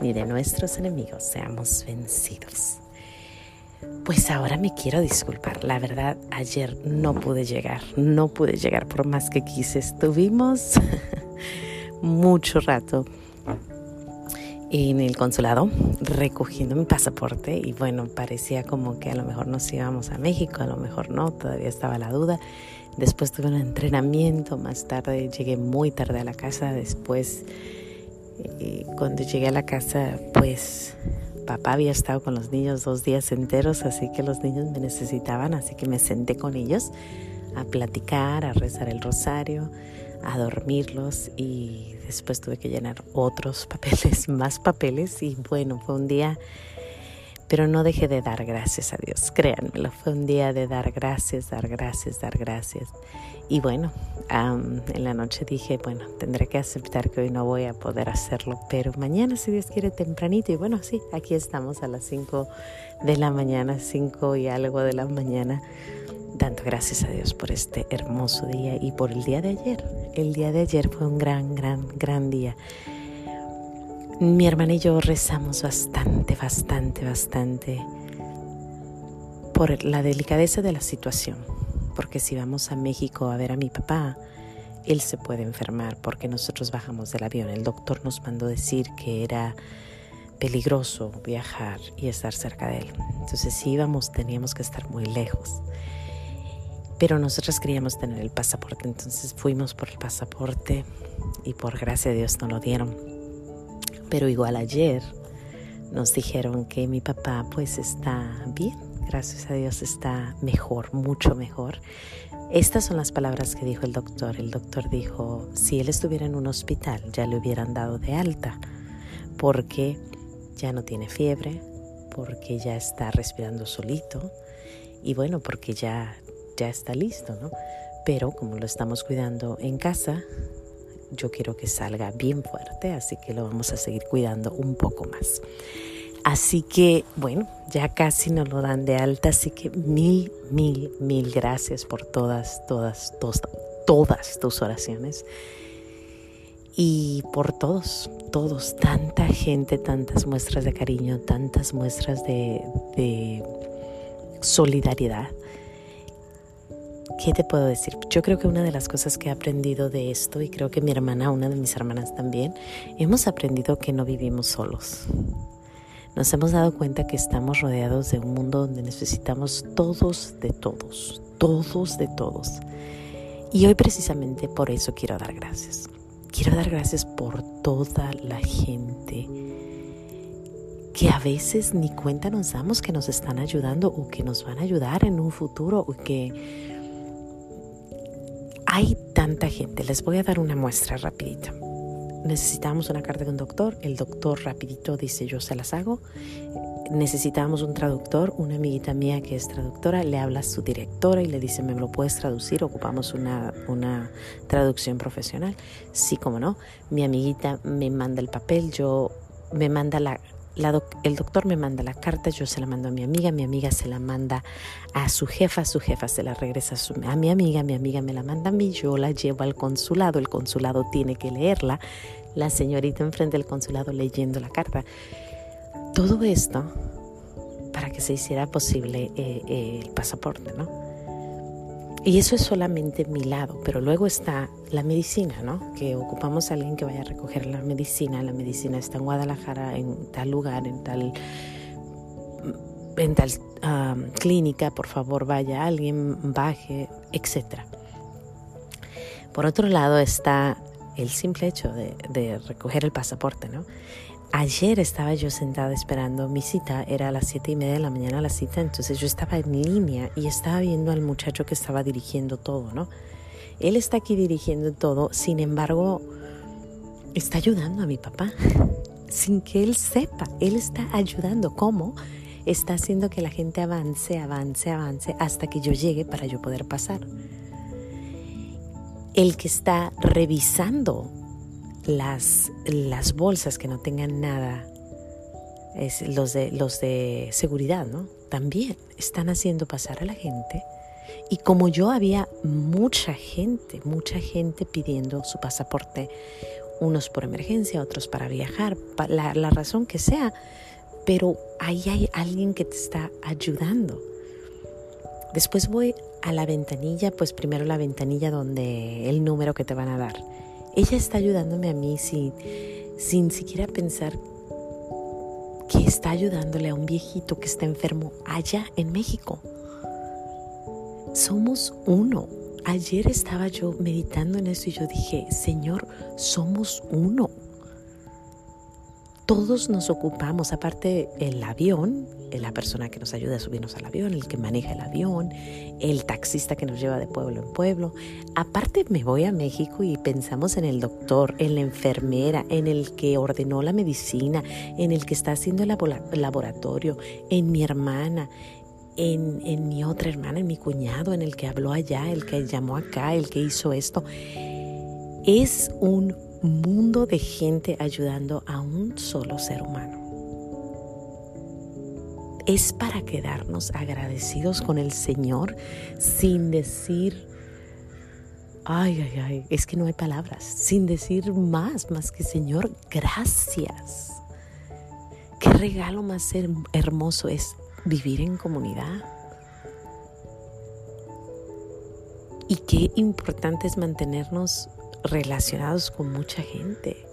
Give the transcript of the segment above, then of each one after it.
ni de nuestros enemigos seamos vencidos. Pues ahora me quiero disculpar. La verdad, ayer no pude llegar, no pude llegar por más que quise. Estuvimos mucho rato en el consulado recogiendo mi pasaporte y bueno, parecía como que a lo mejor nos íbamos a México, a lo mejor no, todavía estaba la duda. Después tuve un entrenamiento, más tarde llegué muy tarde a la casa, después eh, cuando llegué a la casa pues papá había estado con los niños dos días enteros, así que los niños me necesitaban, así que me senté con ellos a platicar, a rezar el rosario, a dormirlos y después tuve que llenar otros papeles, más papeles. Y bueno, fue un día, pero no dejé de dar gracias a Dios, créanmelo, fue un día de dar gracias, dar gracias, dar gracias. Y bueno, en la noche dije, bueno, tendré que aceptar que hoy no voy a poder hacerlo, pero mañana, si Dios quiere, tempranito. Y bueno, sí, aquí estamos a las 5 de la mañana, 5 y algo de la mañana dando gracias a Dios por este hermoso día y por el día de ayer. El día de ayer fue un gran, gran, gran día. Mi hermana y yo rezamos bastante, bastante, bastante por la delicadeza de la situación. Porque si vamos a México a ver a mi papá, él se puede enfermar porque nosotros bajamos del avión. El doctor nos mandó decir que era peligroso viajar y estar cerca de él. Entonces si íbamos teníamos que estar muy lejos pero nosotros queríamos tener el pasaporte, entonces fuimos por el pasaporte y por gracia de Dios nos lo dieron. Pero igual ayer nos dijeron que mi papá pues está bien, gracias a Dios está mejor, mucho mejor. Estas son las palabras que dijo el doctor. El doctor dijo, si él estuviera en un hospital ya le hubieran dado de alta, porque ya no tiene fiebre, porque ya está respirando solito y bueno, porque ya ya está listo, ¿no? Pero como lo estamos cuidando en casa, yo quiero que salga bien fuerte, así que lo vamos a seguir cuidando un poco más. Así que, bueno, ya casi nos lo dan de alta, así que mil, mil, mil gracias por todas, todas, todas, todas tus oraciones. Y por todos, todos, tanta gente, tantas muestras de cariño, tantas muestras de, de solidaridad ¿Qué te puedo decir? Yo creo que una de las cosas que he aprendido de esto, y creo que mi hermana, una de mis hermanas también, hemos aprendido que no vivimos solos. Nos hemos dado cuenta que estamos rodeados de un mundo donde necesitamos todos de todos, todos de todos. Y hoy precisamente por eso quiero dar gracias. Quiero dar gracias por toda la gente que a veces ni cuenta nos damos que nos están ayudando o que nos van a ayudar en un futuro o que tanta gente, les voy a dar una muestra rapidita. Necesitamos una carta de un doctor, el doctor rapidito dice yo se las hago. Necesitamos un traductor, una amiguita mía que es traductora le habla a su directora y le dice, ¿me lo puedes traducir? Ocupamos una, una traducción profesional. Sí, como no. Mi amiguita me manda el papel, yo me manda la, el doctor me manda la carta, yo se la mando a mi amiga, mi amiga se la manda a su jefa, su jefa se la regresa a, mi amiga, mi amiga me la manda a mí, yo la llevo al consulado, el consulado tiene que leerla, la señorita enfrente del consulado leyendo la carta. Todo esto para que se hiciera posible eh, eh, el pasaporte, ¿no? Y eso es solamente mi lado, pero luego está la medicina, ¿no? Que ocupamos a alguien que vaya a recoger la medicina. La medicina está en Guadalajara, en tal lugar, en tal, en tal clínica, por favor vaya alguien, baje, etc. Por otro lado está el simple hecho de recoger el pasaporte, ¿no? Ayer estaba yo sentada esperando mi cita, era a las siete y media de la mañana la cita, entonces yo estaba en línea y estaba viendo al muchacho que estaba dirigiendo todo, ¿no? Él está aquí dirigiendo todo, sin embargo, está ayudando a mi papá. sin que Él sepa. Él está ayudando. ¿Cómo? Está haciendo que la gente avance, avance, avance hasta que yo llegue para yo poder pasar. El que está revisando las, las bolsas que no tengan nada, es los, de, los de seguridad, ¿no? También están haciendo pasar a la gente. Y como yo había mucha gente, mucha gente pidiendo su pasaporte, unos por emergencia, otros para viajar, la, la razón que sea, pero ahí hay alguien que te está ayudando. Después voy a la ventanilla, pues primero la ventanilla donde el número que te van a dar. Ella está ayudándome a mí sin, sin siquiera pensar que está ayudándole a un viejito que está enfermo allá en México. Somos uno. Ayer estaba yo meditando en eso y yo dije, Señor, somos uno. Todos nos ocupamos, aparte el avión, la persona que nos ayuda a subirnos al avión, el que maneja el avión, el taxista que nos lleva de pueblo en pueblo. Aparte me voy a México y pensamos en el doctor, en la enfermera, en el que ordenó la medicina, en el que está haciendo el laboratorio, en mi hermana, en, mi otra hermana, en mi cuñado, en el que habló allá, el que llamó acá, el que hizo esto. Es un mundo de gente ayudando a un solo ser humano. Es para quedarnos agradecidos con el Señor sin decir, ay, ay, ay, es que no hay palabras, sin decir más, más que Señor, gracias. Qué regalo más hermoso es vivir en comunidad. Y qué importante es mantenernos relacionados con mucha gente.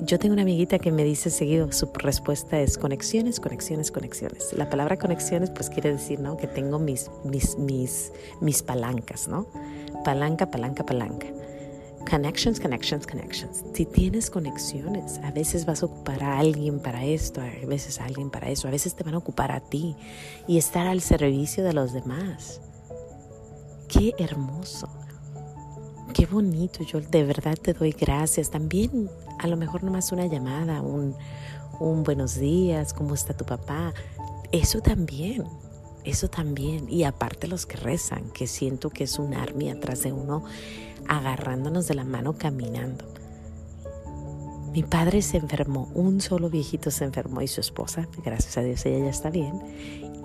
Yo tengo una amiguita que me dice seguido, su respuesta es conexiones, conexiones, conexiones. La palabra conexiones pues quiere decir, ¿no? Que tengo mis, mis, mis, mis palancas, ¿no? Palanca, palanca, palanca. Connections, connections, connections. Si tienes conexiones, a veces vas a ocupar a alguien para esto, a veces a alguien para eso, a veces te van a ocupar a ti y estar al servicio de los demás. Qué hermoso, qué bonito. Yo de verdad te doy gracias. También a lo mejor nomás una llamada, un, un buenos días, ¿cómo está tu papá? Eso también eso también. Y aparte los que rezan, que siento que es un army atrás de uno, agarrándonos de la mano caminando. Mi padre se enfermó, un solo viejito se enfermó y su esposa, gracias a Dios ella ya está bien,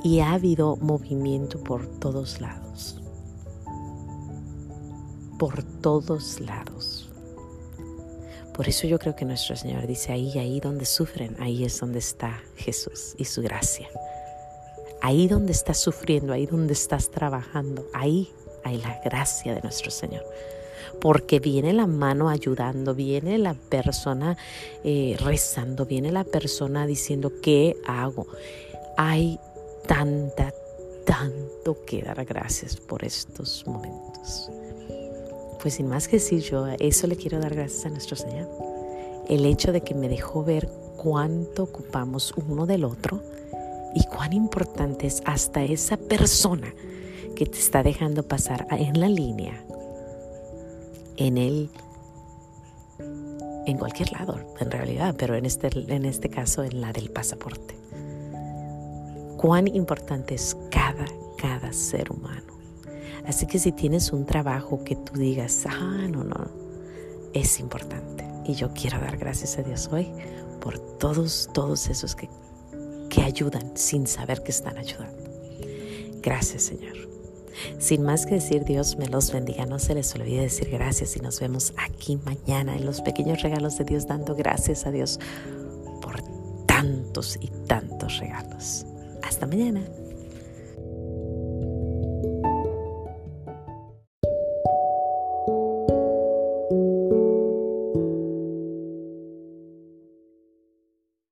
y ha habido movimiento por todos lados. Por todos lados. Por eso yo creo que nuestro Señor dice ahí, ahí donde sufren, ahí es donde está Jesús y su gracia. Ahí donde estás sufriendo, ahí donde estás trabajando, ahí hay la gracia de nuestro Señor. Porque viene la mano ayudando, viene la persona eh, rezando, viene la persona diciendo, ¿qué hago? Hay tanta, tanto que dar gracias por estos momentos. Pues sin más que decir yo, eso le quiero dar gracias a nuestro Señor. El hecho de que me dejó ver cuánto ocupamos uno del otro y cuán importante es hasta esa persona que te está dejando pasar en la línea, en el, en cualquier lado, en realidad, pero en este, en este caso en la del pasaporte. Cuán importante es cada, cada ser humano. Así que si tienes un trabajo que tú digas, ah, no, no, es importante. Y yo quiero dar gracias a Dios hoy por todos, todos esos que que ayudan sin saber que están ayudando. Gracias Señor. Sin más que decir, Dios me los bendiga. No se les olvide decir gracias y nos vemos aquí mañana en los pequeños regalos de Dios, dando gracias a Dios por tantos y tantos regalos. Hasta mañana.